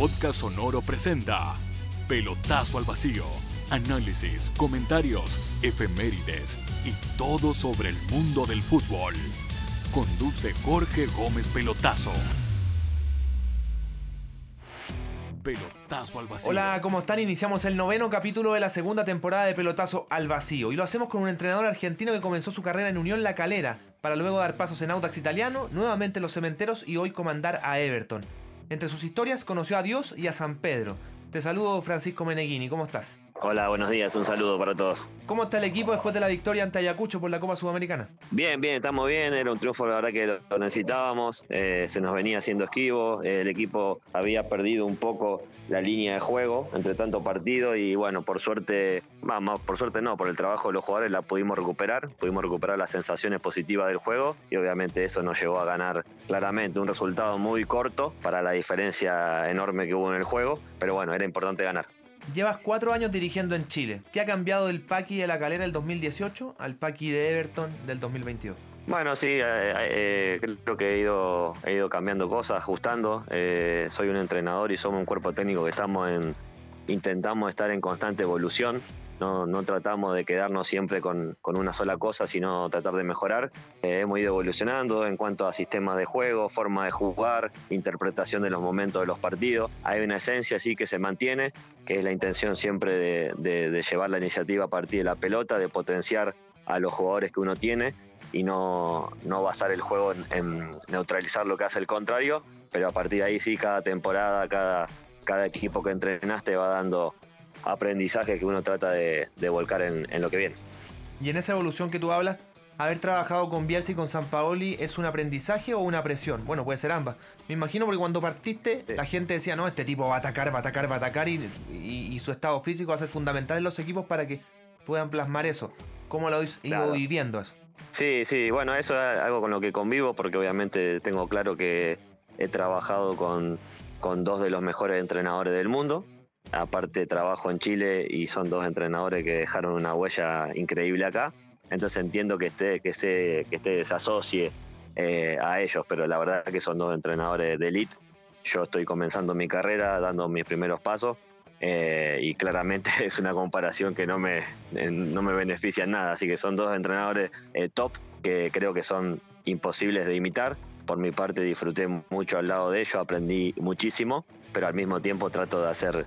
Podcast Sonoro presenta Pelotazo al Vacío. Análisis, comentarios, efemérides y todo sobre el mundo del fútbol. Conduce Jorge Gómez Pelotazo. Pelotazo al Vacío. Hola, ¿cómo están? Iniciamos el noveno capítulo de la segunda temporada de Pelotazo al Vacío y lo hacemos con un entrenador argentino que comenzó su carrera en Unión La Calera para luego dar pasos en Audax Italiano, nuevamente en los Cementeros y hoy comandar a Everton. Entre sus historias conoció a Dios y a San Pedro. Te saludo Francisco Meneghini, ¿cómo estás? Hola, buenos días, un saludo para todos. ¿Cómo está el equipo después de la victoria ante Ayacucho por la Copa Sudamericana? Bien, bien, estamos bien, era un triunfo la verdad que lo necesitábamos, eh, se nos venía haciendo esquivo, el equipo había perdido un poco la línea de juego entre tanto partido y bueno, por suerte, vamos, por suerte no, por el trabajo de los jugadores la pudimos recuperar, pudimos recuperar las sensaciones positivas del juego y obviamente eso nos llevó a ganar claramente un resultado muy corto para la diferencia enorme que hubo en el juego, pero bueno, era importante ganar. Llevas cuatro años dirigiendo en Chile. ¿Qué ha cambiado del Paqui de la Calera del 2018 al Paqui de Everton del 2022? Bueno, sí, eh, eh, creo que he ido, he ido cambiando cosas, ajustando. Eh, soy un entrenador y somos un cuerpo técnico que estamos en, intentamos estar en constante evolución. No, tratamos de quedarnos siempre con, con, una sola cosa, sino tratar de mejorar. Eh, hemos ido evolucionando en cuanto a sistemas de juego, forma de jugar, interpretación de los momentos de los partidos. Hay una esencia sí que se mantiene, que es la intención siempre de, llevar la iniciativa a partir de la pelota, de potenciar a los jugadores que uno tiene y no, no basar el juego en, en, neutralizar lo que hace el contrario, pero a partir de ahí sí, cada temporada, cada, cada equipo que entrenaste va dando aprendizaje que uno trata de, de volcar en, en, lo que viene. Y en esa evolución que tú hablas, haber trabajado con Bielsa y con San Paoli es un aprendizaje o una presión. Bueno, puede ser ambas. Me imagino porque cuando partiste, sí. la gente decía, no, este tipo va a atacar, va a atacar, va a atacar y, y, y, su estado físico va a ser fundamental en los equipos para que puedan plasmar eso. ¿Cómo lo habéis claro. ido viviendo eso? Sí, sí, bueno, eso es algo con lo que convivo porque obviamente tengo claro que he trabajado con, con dos de los mejores entrenadores del mundo. Aparte trabajo en Chile y son dos entrenadores que dejaron una huella increíble acá. Entonces entiendo que esté, que se, que esté se asocie eh, a ellos, pero la verdad que son dos entrenadores de elite. Yo estoy comenzando mi carrera, dando mis primeros pasos eh, y claramente es una comparación que no me, no me beneficia en nada. Así que son dos entrenadores eh, top que creo que son imposibles de imitar. Por mi parte disfruté mucho al lado de ellos, aprendí muchísimo, pero al mismo tiempo trato de hacer,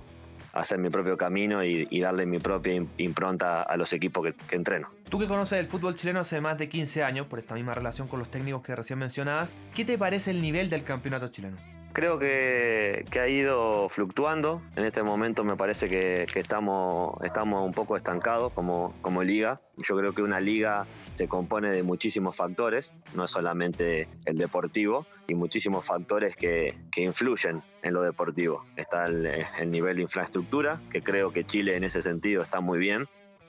hacer mi propio camino y, darle mi propia impronta a los equipos que, que, entreno. Tú que conoces el fútbol chileno hace más de 15 años, por esta misma relación con los técnicos que recién mencionabas, ¿qué te parece el nivel del campeonato chileno? Creo que, que, ha ido fluctuando. En este momento me parece que, que, estamos, estamos un poco estancados como, como liga. Yo creo que una liga se compone de muchísimos factores, no solamente el deportivo, y muchísimos factores que, que influyen en lo deportivo. Está el, el nivel de infraestructura, que creo que Chile en ese sentido está muy bien.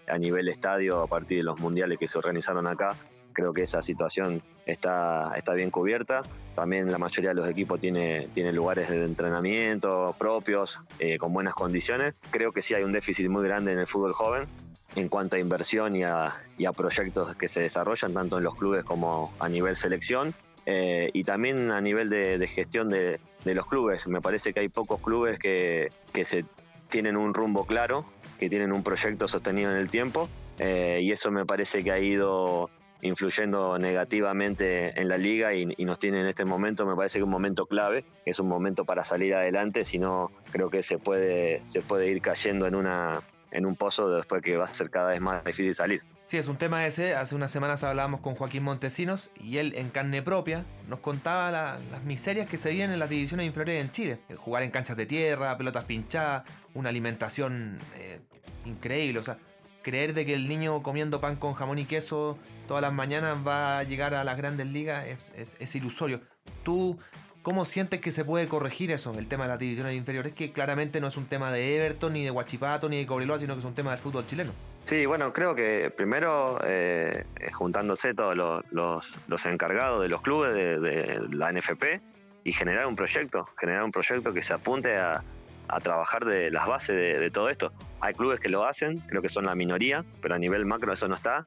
A nivel estadio, a partir de los mundiales que se organizaron acá, creo que esa situación está, está bien cubierta. También la mayoría de los equipos tiene, tiene lugares de entrenamiento propios, eh, con buenas condiciones. Creo que sí hay un déficit muy grande en el fútbol joven en cuanto a inversión y a, y a proyectos que se desarrollan tanto en los clubes como a nivel selección. Eh, y también a nivel de, gestión de, de, los clubes. Me parece que hay pocos clubes que, que se tienen un rumbo claro, que tienen un proyecto sostenido en el tiempo, eh, y eso me parece que ha ido influyendo negativamente en la liga y, nos tiene en este momento, me parece que un momento clave, es un momento para salir adelante, si no creo que se puede, se puede ir cayendo en, una, en un pozo después que va a ser cada vez más difícil salir. Sí, es un tema ese. Hace unas semanas hablábamos con Joaquín Montesinos y él en carne propia nos contaba la, las miserias que se viven en las divisiones inferiores en Chile. Jugar en canchas de tierra, pelotas pinchadas, una alimentación eh, increíble. O sea, creer de que el niño comiendo pan con jamón y queso todas las mañanas va a llegar a las grandes ligas es, es, ilusorio. Tú ¿Cómo sientes que se puede corregir eso, el tema de las divisiones inferiores? Que claramente no es un tema de Everton, ni de Huachipato, ni de Cobreloa, sino que es un tema del fútbol chileno. Sí, bueno, creo que primero eh, juntándose todos los, los, los, encargados de los clubes de, de, la NFP y generar un proyecto, generar un proyecto que se apunte a, a trabajar de las bases de, de, todo esto. Hay clubes que lo hacen, creo que son la minoría, pero a nivel macro eso no está.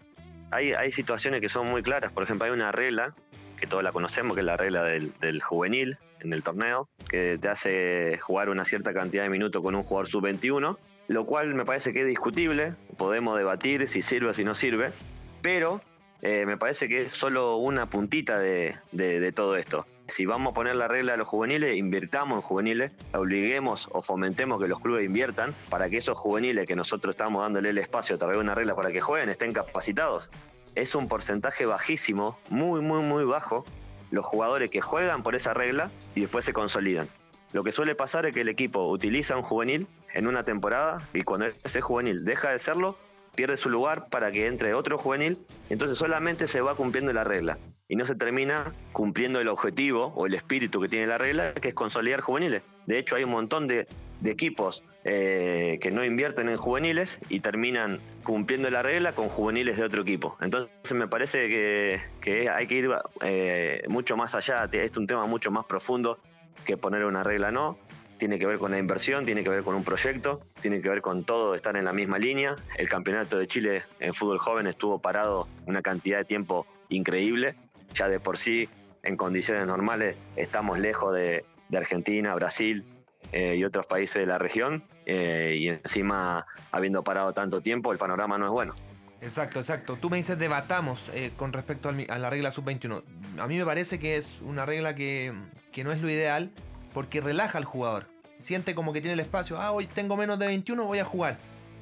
Hay, hay situaciones que son muy claras, por ejemplo, hay una regla que todos la conocemos, que es la regla del, del juvenil, en el torneo, que te hace jugar una cierta cantidad de minutos con un jugador sub-21, lo cual me parece que es discutible, podemos debatir si sirve o si no sirve, pero eh, me parece que es solo una puntita de, todo esto. Si vamos a poner la regla de los juveniles, invirtamos en juveniles, obliguemos o fomentemos que los clubes inviertan para que esos juveniles que nosotros estamos dándole el espacio a través de una regla para que jueguen estén capacitados. Es un porcentaje bajísimo, muy, muy, muy bajo, los jugadores que juegan por esa regla y después se consolidan. Lo que suele pasar es que el equipo utiliza un juvenil en una temporada y cuando ese juvenil deja de serlo, pierde su lugar para que entre otro juvenil, entonces solamente se va cumpliendo la regla y no se termina cumpliendo el objetivo o el espíritu que tiene la regla, que es consolidar juveniles. De hecho, hay un montón de, equipos eh, que no invierten en juveniles y terminan cumpliendo la regla con juveniles de otro equipo. Entonces me parece que, hay que ir eh, mucho más allá, es un tema mucho más profundo que poner una regla no tiene que ver con la inversión, tiene que ver con un proyecto, tiene que ver con todo estar en la misma línea. El campeonato de Chile en fútbol joven estuvo parado una cantidad de tiempo increíble. Ya de por sí, en condiciones normales, estamos lejos de, Argentina, Brasil eh, y otros países de la región. Eh, y encima, habiendo parado tanto tiempo, el panorama no es bueno. Exacto, exacto. Tú me dices debatamos eh, con respecto a la regla sub-21. A mí me parece que es una regla que, que no es lo ideal porque relaja al jugador. Siente como que tiene el espacio, ah, hoy tengo menos de 21, voy a jugar.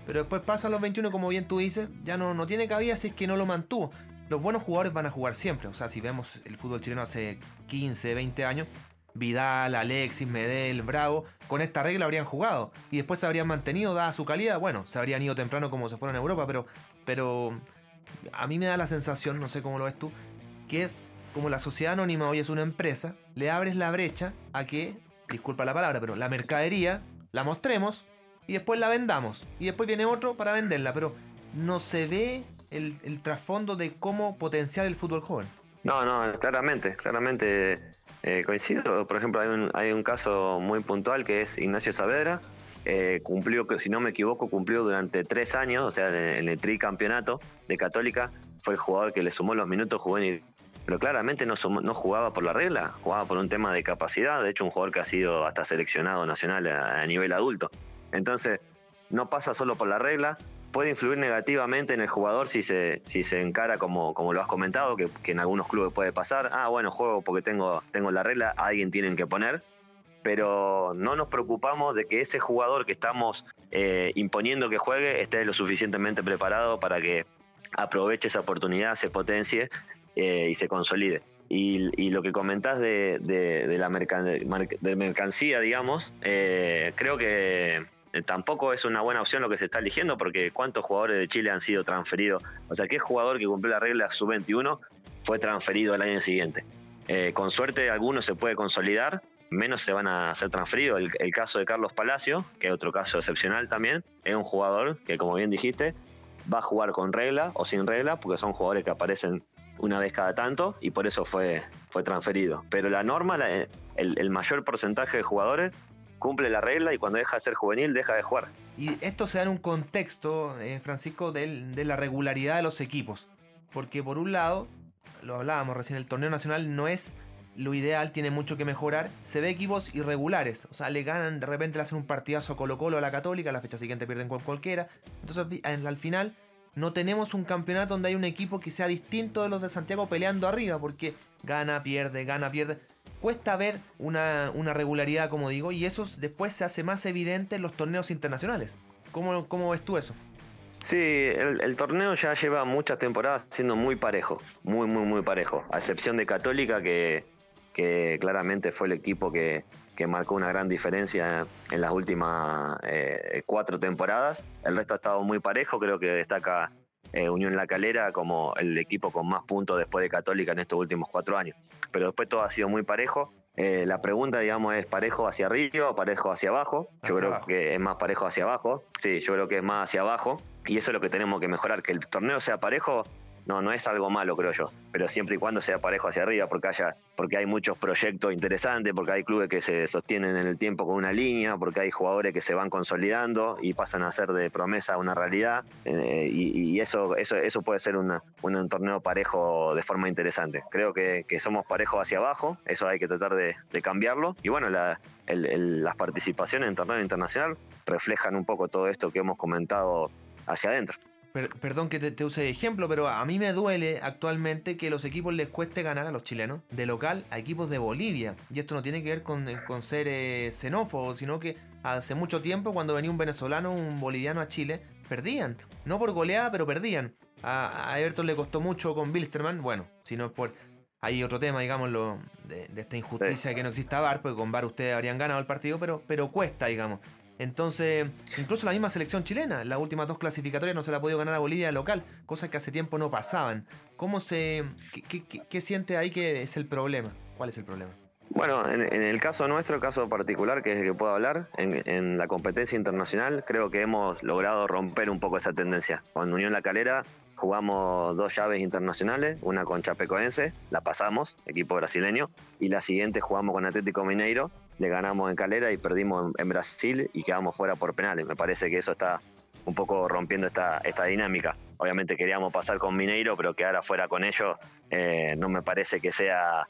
Pero después pasan los 21, como bien tú dices, ya no, no tiene cabida si es que no lo mantuvo. Los buenos jugadores van a jugar siempre. O sea, si vemos el fútbol chileno hace 15, 20 años, Vidal, Alexis, Medel, Bravo, con esta regla habrían jugado. Y después se habrían mantenido, dada su calidad. Bueno, se habrían ido temprano como se fueron a Europa, pero, pero a mí me da la sensación, no sé cómo lo ves tú, que es como la sociedad anónima hoy es una empresa, le abres la brecha a que, disculpa la palabra, pero la mercadería la mostremos y después la vendamos. Y después viene otro para venderla, pero no se ve el, trasfondo de cómo potenciar el fútbol joven. No, no, claramente, claramente eh, coincido. Por ejemplo, hay un, hay un caso muy puntual que es Ignacio Saavedra. Eh, cumplió, si no me equivoco, cumplió durante tres años, o sea, en el tricampeonato de Católica, fue el jugador que le sumó los minutos juveniles pero claramente no, no jugaba por la regla, jugaba por un tema de capacidad, de hecho un jugador que ha sido hasta seleccionado nacional a, nivel adulto. Entonces, no pasa solo por la regla, puede influir negativamente en el jugador si se, si se encara como, como lo has comentado, que, en algunos clubes puede pasar, ah, bueno, juego porque tengo, tengo la regla, alguien tienen que poner, pero no nos preocupamos de que ese jugador que estamos eh, imponiendo que juegue esté lo suficientemente preparado para que aproveche esa oportunidad, se potencie eh, y se consolide. Y, lo que comentás de, la mercancía, digamos, eh, creo que eh, tampoco es una buena opción lo que se está eligiendo, porque ¿cuántos jugadores de Chile han sido transferidos? O sea, ¿qué jugador que cumplió la regla sub-21 fue transferido el año siguiente? con suerte, algunos se puede consolidar, menos se van a ser transferidos. El, el, caso de Carlos Palacio, que es otro caso excepcional también, es un jugador que, como bien dijiste, va a jugar con regla o sin regla, porque son jugadores que aparecen una vez cada tanto y por eso fue, fue transferido. Pero la norma, el, mayor porcentaje de jugadores cumple la regla y cuando deja de ser juvenil deja de jugar. Y esto se da en un contexto, eh, Francisco, de la regularidad de los equipos. Porque por un lado, lo hablábamos recién, el torneo nacional no es lo ideal, tiene mucho que mejorar. Se ve equipos irregulares, o sea, le ganan, de repente le hacen un partidazo a Colo Colo a la Católica, la fecha siguiente pierden cualquiera. Entonces al final no tenemos un campeonato donde hay un equipo que sea distinto de los de Santiago peleando arriba, porque gana, pierde, gana, pierde. Cuesta ver una, regularidad, como digo, y eso después se hace más evidente en los torneos internacionales. ¿Cómo, cómo ves tú eso? Sí, el, torneo ya lleva muchas temporadas siendo muy parejo, muy, muy, muy parejo. A excepción de Católica, que, que claramente fue el equipo que, que marcó una gran diferencia en las últimas eh, cuatro temporadas. El resto ha estado muy parejo, creo que destaca eh, Unión La Calera como el equipo con más puntos después de Católica en estos últimos cuatro años. Pero después todo ha sido muy parejo. Eh, la pregunta, digamos, es parejo hacia arriba o parejo hacia abajo. Yo creo que es más parejo hacia abajo. Sí, yo creo que es más hacia abajo. Y eso es lo que tenemos que mejorar, que el torneo sea parejo no, no es algo malo, creo yo, pero siempre y cuando sea parejo hacia arriba, porque haya, porque hay muchos proyectos interesantes, porque hay clubes que se sostienen en el tiempo con una línea, porque hay jugadores que se van consolidando y pasan a ser de promesa una realidad, eh, y, eso, eso, eso puede ser un torneo parejo de forma interesante. Creo que, somos parejos hacia abajo, eso hay que tratar de, cambiarlo, y bueno, las participaciones en torneo internacional reflejan un poco todo esto que hemos comentado hacia adentro perdón que te, use de ejemplo, pero a mí me duele actualmente que los equipos les cueste ganar a los chilenos de local a equipos de Bolivia. Y esto no tiene que ver con, ser eh, xenófobo, sino que hace mucho tiempo cuando venía un venezolano, un boliviano a Chile, perdían. No por goleada, pero perdían. A, Everton le costó mucho con Bilsterman, bueno, sino por... Hay otro tema, digámoslo, de, esta injusticia de que no exista VAR, porque con VAR ustedes habrían ganado el partido, pero, pero cuesta, digamos. Entonces, incluso la misma selección chilena, las últimas dos clasificatorias no se la ha podido ganar a Bolivia local, cosas que hace tiempo no pasaban. ¿Cómo se, qué, siente ahí que es el problema? ¿Cuál es el problema? Bueno, en, el caso nuestro, caso particular, que es el que puedo hablar, en, la competencia internacional, creo que hemos logrado romper un poco esa tendencia. Con Unión La Calera jugamos dos llaves internacionales, una con Chapecoense, la pasamos, equipo brasileño, y la siguiente jugamos con Atlético Mineiro, le ganamos en Calera y perdimos en, Brasil y quedamos fuera por penales. Me parece que eso está un poco rompiendo esta, esta dinámica. Obviamente queríamos pasar con Mineiro, pero quedar afuera con ellos eh, no me parece que sea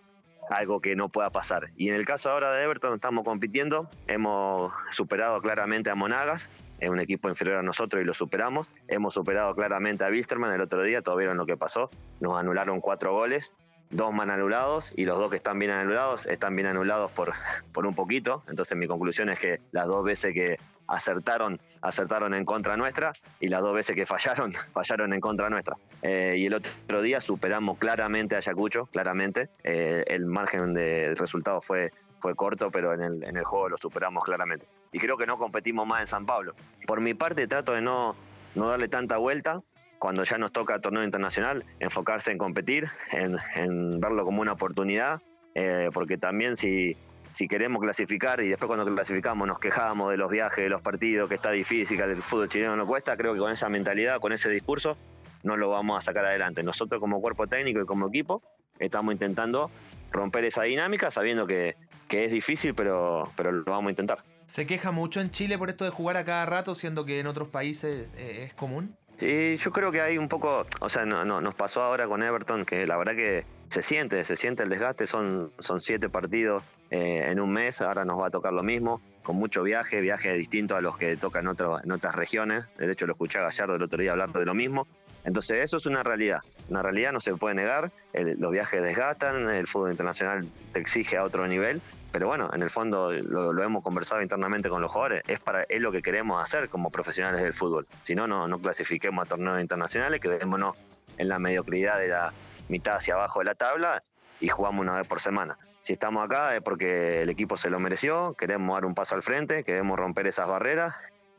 algo que no pueda pasar. Y en el caso ahora de Everton estamos compitiendo, hemos superado claramente a Monagas, es un equipo inferior a nosotros y lo superamos. Hemos superado claramente a Wisterman el otro día, todavía vieron lo que pasó, nos anularon cuatro goles dos mal anulados y los dos que están bien anulados están bien anulados por, por un poquito. Entonces mi conclusión es que las dos veces que acertaron, acertaron en contra nuestra y las dos veces que fallaron, fallaron en contra nuestra. Eh, y el otro día superamos claramente a Ayacucho, claramente. Eh, el margen de resultados fue, fue corto, pero en el, en el juego lo superamos claramente. Y creo que no competimos más en San Pablo. Por mi parte trato de no, no darle tanta vuelta cuando ya nos toca torneo internacional, enfocarse en competir, en, verlo como una oportunidad, eh, porque también si, si queremos clasificar y después cuando clasificamos nos quejamos de los viajes, de los partidos, que está difícil, que el fútbol chileno no cuesta, creo que con esa mentalidad, con ese discurso, no lo vamos a sacar adelante. Nosotros como cuerpo técnico y como equipo estamos intentando romper esa dinámica sabiendo que, es difícil, pero, pero lo vamos a intentar. ¿Se queja mucho en Chile por esto de jugar a cada rato, siendo que en otros países eh, es común? Sí, yo creo que hay un poco, o sea, no, nos pasó ahora con Everton, que la verdad que se siente, se siente el desgaste, son, son siete partidos eh, en un mes, ahora nos va a tocar lo mismo, con mucho viaje, viaje distinto a los que tocan en, en otras regiones, de hecho lo escuché a Gallardo el otro día hablando de lo mismo, entonces eso es una realidad, una realidad no se puede negar, los viajes desgastan, el fútbol internacional te exige a otro nivel, pero bueno, en el fondo lo, hemos conversado internamente con los jugadores, es, para, es lo que queremos hacer como profesionales del fútbol. Si no, no, clasifiquemos a torneos internacionales, quedémonos en la mediocridad de la mitad hacia abajo de la tabla y jugamos una vez por semana. Si estamos acá es porque el equipo se lo mereció, queremos dar un paso al frente, queremos romper esas barreras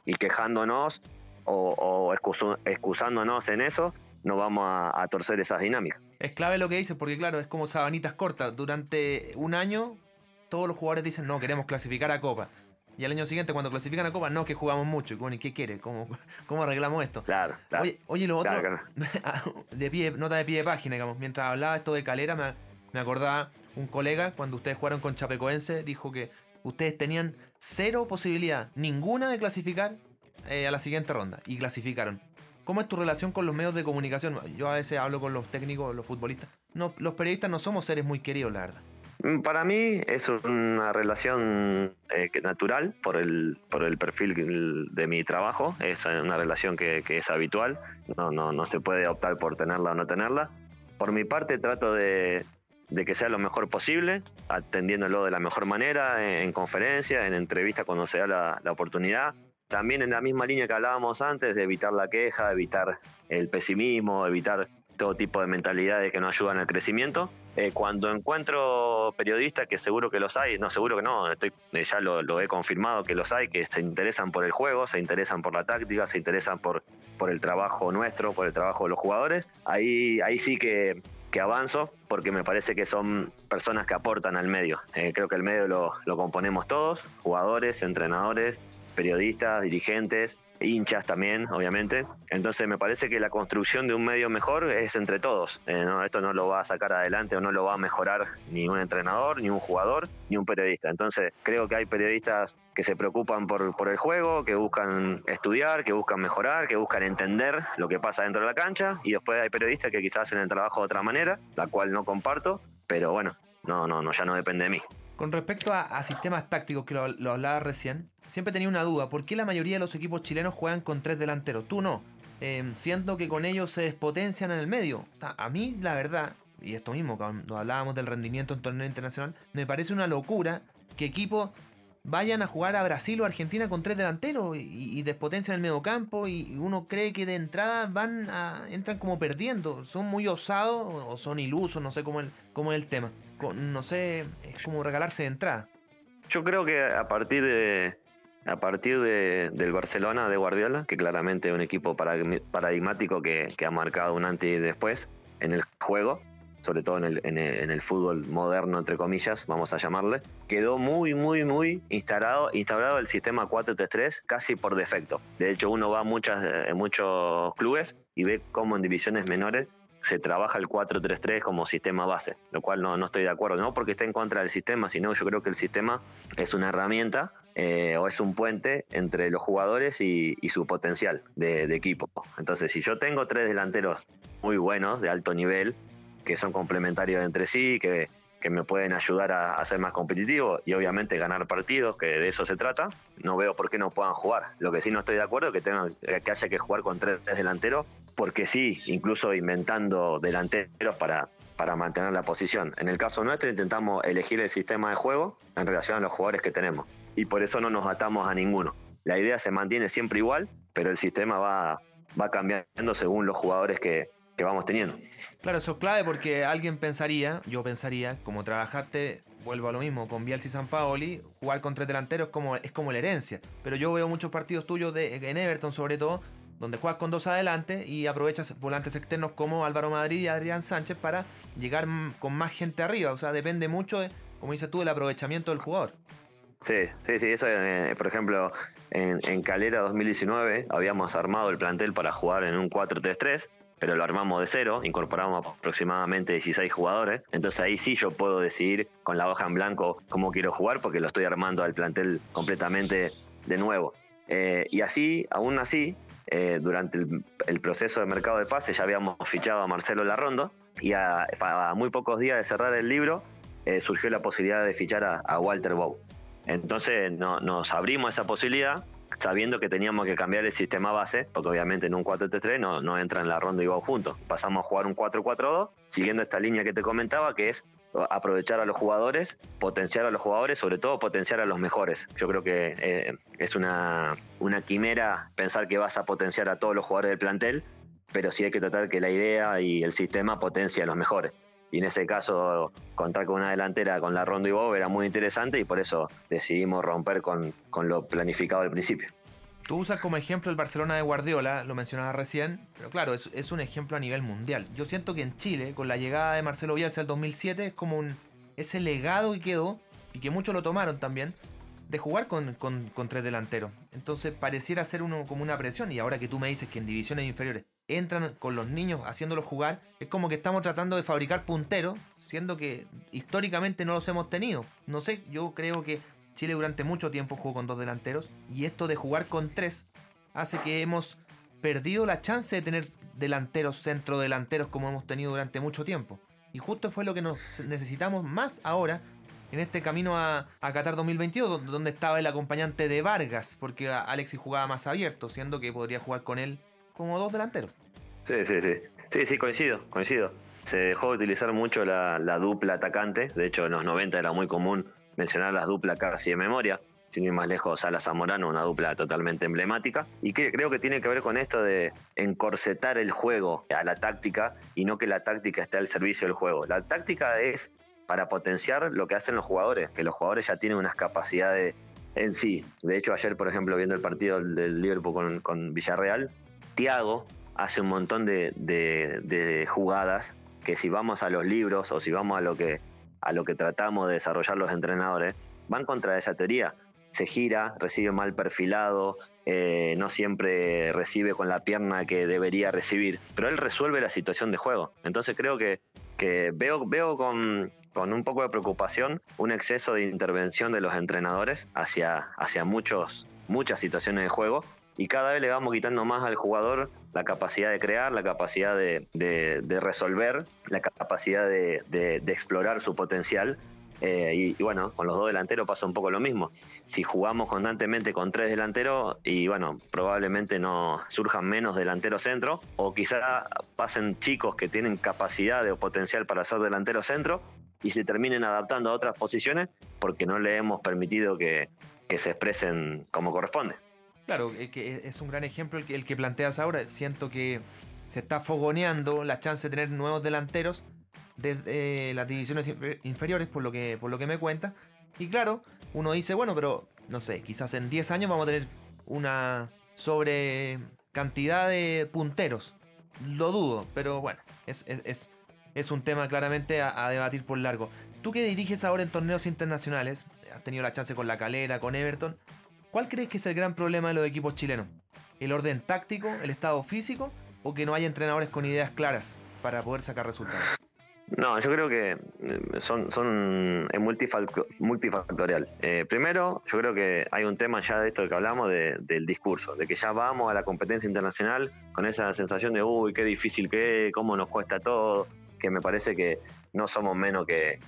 y quejándonos o, excusándonos en eso, no vamos a, torcer esas dinámicas. Es clave lo que dices, porque claro, es como sabanitas cortas. Durante un año todos los jugadores dicen, no, queremos clasificar a Copa. Y al año siguiente, cuando clasifican a Copa, no, que jugamos mucho. Y bueno, ¿y qué quiere? ¿Cómo, cómo arreglamos esto? Claro, Oye, lo otro, de pie, nota de pie de página, digamos. Mientras hablaba esto de Calera, me, me acordaba un colega, cuando ustedes jugaron con Chapecoense, dijo que ustedes tenían cero posibilidad, ninguna de clasificar eh, a la siguiente ronda. Y clasificaron. ¿Cómo es tu relación con los medios de comunicación? Yo a veces hablo con los técnicos, los futbolistas. No, los periodistas no somos seres muy queridos, la verdad. Mm, para mí es una relación eh, natural por el, por el perfil de mi trabajo, es una relación que, es habitual, no, no, no se puede optar por tenerla o no tenerla. Por mi parte trato de, que sea lo mejor posible, atendiéndolo de la mejor manera, en, conferencia, en entrevista cuando se da la, la, oportunidad. También en la misma línea que hablábamos antes, de evitar la queja, evitar el pesimismo, evitar todo tipo de mentalidades que no ayudan al crecimiento. Eh, cuando encuentro periodistas, que seguro que los hay, no, seguro que no, eh, ya lo, he confirmado que los hay, que se interesan por el juego, se interesan por la táctica, se interesan por, el trabajo nuestro, por el trabajo de los jugadores, ahí, sí que, avanzo porque me parece que son personas que aportan al medio. Eh, creo que el medio lo componemos todos, jugadores, entrenadores, periodistas, dirigentes, hinchas también, obviamente. Entonces me parece que la construcción de un medio mejor es entre todos. Eh, esto no lo va a sacar adelante o no lo va a mejorar ni un entrenador, ni un jugador, ni un periodista. Entonces creo que hay periodistas que se preocupan por, por el juego, que buscan estudiar, que buscan mejorar, que buscan entender lo que pasa dentro de la cancha y después hay periodistas que quizás hacen el trabajo de otra manera, la cual no comparto, pero bueno, no, no, no, ya no depende de mí. Con respecto a, sistemas tácticos, que lo, hablaba recién, siempre tenía una duda. ¿Por qué la mayoría de los equipos chilenos juegan con tres delanteros? Tú no. Eh, siento que con ellos se despotencian en el medio. a mí, la verdad, y esto mismo, cuando hablábamos del rendimiento en torneo internacional, me parece una locura que equipos vayan a jugar a Brasil o Argentina con tres delanteros y, despotencian el medio campo y uno cree que de entrada van a, entran como perdiendo. Son muy osados o son ilusos, no sé cómo, cómo es el tema no sé, es como regalarse de entrada. Yo creo que a partir de a partir de, del Barcelona de Guardiola, que claramente es un equipo paradigmático que, ha marcado un antes y después en el juego, sobre todo en el, en el, fútbol moderno, entre comillas, vamos a llamarle, quedó muy, muy, muy instalado, instalado el sistema 4-3-3 casi por defecto. De hecho, uno va a muchas, en muchos clubes y ve cómo en divisiones menores se trabaja el 4-3-3 como sistema base, lo cual no, no, estoy de acuerdo, no porque esté en contra del sistema, sino yo creo que el sistema es una herramienta eh, o es un puente entre los jugadores y, su potencial de, equipo. Entonces, si yo tengo tres delanteros muy buenos, de alto nivel, que son complementarios entre sí, que, que me pueden ayudar a, ser más competitivo y obviamente ganar partidos, que de eso se trata, no veo por qué no puedan jugar. Lo que sí no estoy de acuerdo es que, que haya que jugar con tres delanteros porque sí, incluso inventando delanteros para, para mantener la posición. En el caso nuestro intentamos elegir el sistema de juego en relación a los jugadores que tenemos y por eso no nos atamos a ninguno. La idea se mantiene siempre igual, pero el sistema va, va cambiando según los jugadores que, que vamos teniendo. Claro, eso es clave porque alguien pensaría, yo pensaría, como trabajaste, vuelvo a lo mismo, con Bielsa y San Paoli, jugar con tres delanteros como, es como la herencia. Pero yo veo muchos partidos tuyos de, en Everton sobre todo, donde juegas con dos adelante y aprovechas volantes externos como Álvaro Madrid y Adrián Sánchez para llegar con más gente arriba. O sea, depende mucho, de, como dices tú, del aprovechamiento del jugador. Sí, sí, sí, eso, eh, por ejemplo, en, Calera 2019 habíamos armado el plantel para jugar en un 4-3-3, pero lo armamos de cero, incorporamos aproximadamente 16 jugadores, entonces ahí sí yo puedo decidir con la hoja en blanco cómo quiero jugar porque lo estoy armando al plantel completamente de nuevo. Eh, y así, aún así, eh, durante el, proceso de mercado de pase ya habíamos fichado a Marcelo Larrondo y a, muy pocos días de cerrar el libro eh, surgió la posibilidad de fichar a, Walter Bow. Entonces nos abrimos esa posibilidad sabiendo que teníamos que cambiar el sistema base, porque obviamente en un 4-3-3 no, no entran la ronda y Bow juntos. Pasamos a jugar un 4-4-2, siguiendo esta línea que te comentaba, que es aprovechar a los jugadores, potenciar a los jugadores, sobre todo potenciar a los mejores. Yo creo que eh, es una, una quimera pensar que vas a potenciar a todos los jugadores del plantel, pero sí hay que tratar que la idea y el sistema potencie a los mejores. Y en ese caso, contar con una delantera con la Ronda y Bob era muy interesante y por eso decidimos romper con, con lo planificado al principio. Tú usas como ejemplo el Barcelona de Guardiola, lo mencionaba recién, pero claro, es, un ejemplo a nivel mundial. Yo siento que en Chile, con la llegada de Marcelo Bielsa el 2007, es como un, ese legado que quedó, y que muchos lo tomaron también, de jugar con, con, con, tres delanteros. Entonces pareciera ser uno como una presión, y ahora que tú me dices que en divisiones inferiores entran con los niños haciéndolos jugar, es como que estamos tratando de fabricar punteros, siendo que históricamente no los hemos tenido. No sé, yo creo que Chile durante mucho tiempo jugó con dos delanteros y esto de jugar con tres hace que hemos perdido la chance de tener delanteros, centro delanteros como hemos tenido durante mucho tiempo. Y justo fue lo que nos necesitamos más ahora en este camino a, Qatar 2022, donde estaba el acompañante de Vargas, porque Alexis jugaba más abierto, siendo que podría jugar con él como dos delanteros. Sí, sí, sí. Sí, sí, coincido, coincido. Se dejó de utilizar mucho la dupla atacante, de hecho en los 90 era muy común mencionar las duplas casi de memoria, sin ir más lejos, Sala Zamorano, una dupla totalmente emblemática. Y que creo que tiene que ver con esto de encorsetar el juego a la táctica y no que la táctica esté al servicio del juego. La táctica es para potenciar lo que hacen los jugadores, que los jugadores ya tienen unas capacidades en sí. De hecho, ayer, por ejemplo, viendo el partido del Liverpool con, Villarreal, Thiago hace un montón de jugadas que si vamos a los libros o si vamos a lo que a lo que tratamos de desarrollar los entrenadores, van contra esa teoría. se gira, recibe mal perfilado, eh, no siempre recibe con la pierna que debería recibir, pero él resuelve la situación de juego. Entonces creo que, que veo, veo con, con un poco de preocupación un exceso de intervención de los entrenadores hacia, hacia muchos, muchas situaciones de juego y cada vez le vamos quitando más al jugador la capacidad de crear, la capacidad de, resolver, la capacidad de, explorar su potencial. Eh, y, bueno, con los dos delanteros pasa un poco lo mismo. Si jugamos constantemente con tres delanteros, y bueno, probablemente no surjan menos delanteros centro, o quizá pasen chicos que tienen capacidad o potencial para ser delantero centro y se terminen adaptando a otras posiciones porque no le hemos permitido que se expresen como corresponde. Claro, que es un gran ejemplo el que, planteas ahora. Siento que se está fogoneando la chance de tener nuevos delanteros desde las divisiones inferiores, por lo que, por lo que me cuenta. Y claro, uno dice, bueno, pero no sé, quizás en 10 años vamos a tener una sobre cantidad de punteros. Lo dudo, pero bueno, es, es, es un tema claramente a, a, debatir por largo. Tú que diriges ahora en torneos internacionales, has tenido la chance con la calera, con Everton. ¿Cuál crees que es el gran problema de los equipos chilenos? ¿El orden táctico, el estado físico o que no hay entrenadores con ideas claras para poder sacar resultados? No, yo creo que eh, son, son es multifactorial. Eh, primero, yo creo que hay un tema ya de esto que hablamos del discurso, de que ya vamos a la competencia internacional con esa sensación de, uy, qué difícil que es, cómo nos cuesta todo, que me parece que no somos menos que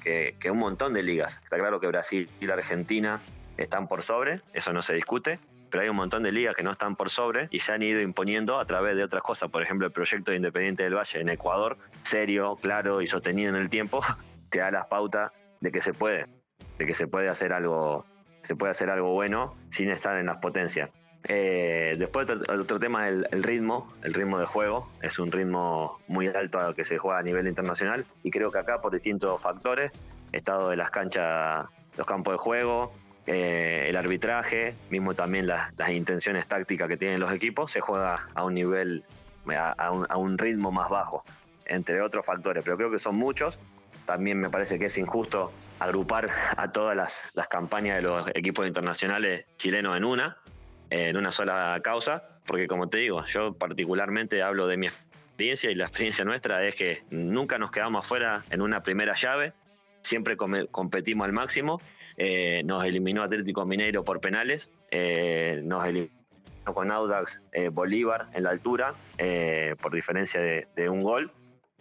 un montón de ligas. Está claro que Brasil y la Argentina están por sobre, eso no se discute, pero hay un montón de ligas que no están por sobre y se han ido imponiendo a través de otras cosas. Por ejemplo, el proyecto de Independiente del Valle en Ecuador, serio, claro y sostenido en el tiempo, te da las pautas de que se puede, de que se puede hacer algo, se puede hacer algo bueno sin estar en las potencias. Eh, después otro, tema es el, ritmo, el ritmo de juego. Es un ritmo muy alto a que se juega a nivel internacional y creo que acá por distintos factores, estado de las canchas, los campos de juego, eh, el arbitraje, mismo también las, intenciones tácticas que tienen los equipos, se juega a un nivel, a, un, ritmo más bajo, entre otros factores, pero creo que son muchos. También me parece que es injusto agrupar a todas las, campañas de los equipos internacionales chilenos en una, en una sola causa, porque como te digo, yo particularmente hablo de mi experiencia y la experiencia nuestra es que nunca nos quedamos afuera en una primera llave, siempre competimos al máximo eh, nos eliminó Atlético Mineiro por penales, eh, nos eliminó con Audax eh, Bolívar en la altura por diferencia de, un gol.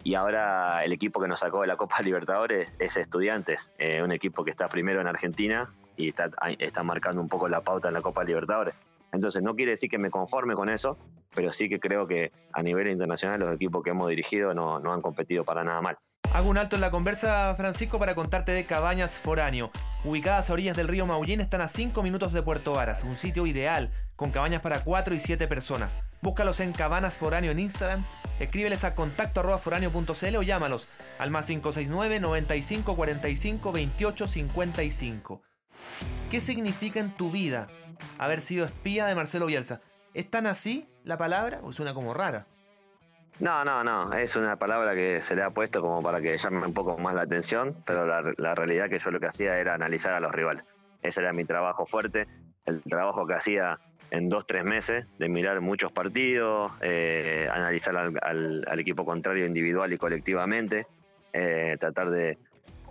Y ahora el equipo que nos sacó de la Copa Libertadores es Estudiantes, un equipo que está primero en Argentina y está, marcando un poco la pauta en la Copa Libertadores. Entonces no quiere decir que me conforme con eso, pero sí que creo que a nivel internacional los equipos que hemos dirigido no, no han competido para nada mal. Hago un alto en la conversa, Francisco, para contarte de Cabañas Foráneo. Ubicadas a orillas del río Maullín, están a 5 minutos de Puerto Varas, un sitio ideal, con cabañas para 4 y 7 personas. Búscalos en Cabanas Foráneo en Instagram, escríbeles a contacto o llámalos al más 569 95 45 28 55. ¿Qué significa en tu vida haber sido espía de Marcelo Bielsa? ¿Es tan así la palabra o suena como rara? No, no, no, es una palabra que se le ha puesto como para que llame un poco más la atención, pero la, la realidad que yo lo que hacía era analizar a los rivales. Ese era mi trabajo fuerte, el trabajo que hacía en dos, tres meses, de mirar muchos partidos, eh, analizar al, al, equipo contrario individual y colectivamente, eh, tratar de,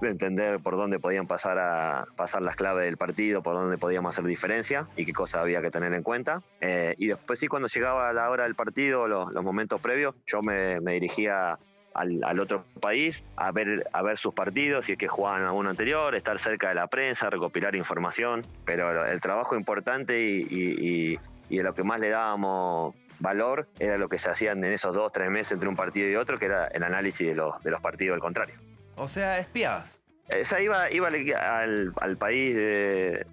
entender por dónde podían pasar a pasar las claves del partido, por dónde podíamos hacer diferencia y qué cosas había que tener en cuenta. Eh, y después sí, cuando llegaba la hora del partido, los, momentos previos, yo me, dirigía al, otro país a ver, a ver sus partidos, si es que jugaban alguno anterior, estar cerca de la prensa, recopilar información, pero el trabajo importante y, y, lo que más le dábamos valor era lo que se hacían en esos dos, tres meses entre un partido y otro, que era el análisis de los partidos del contrario. O sea, espiabas. Esa iba, iba al, país de,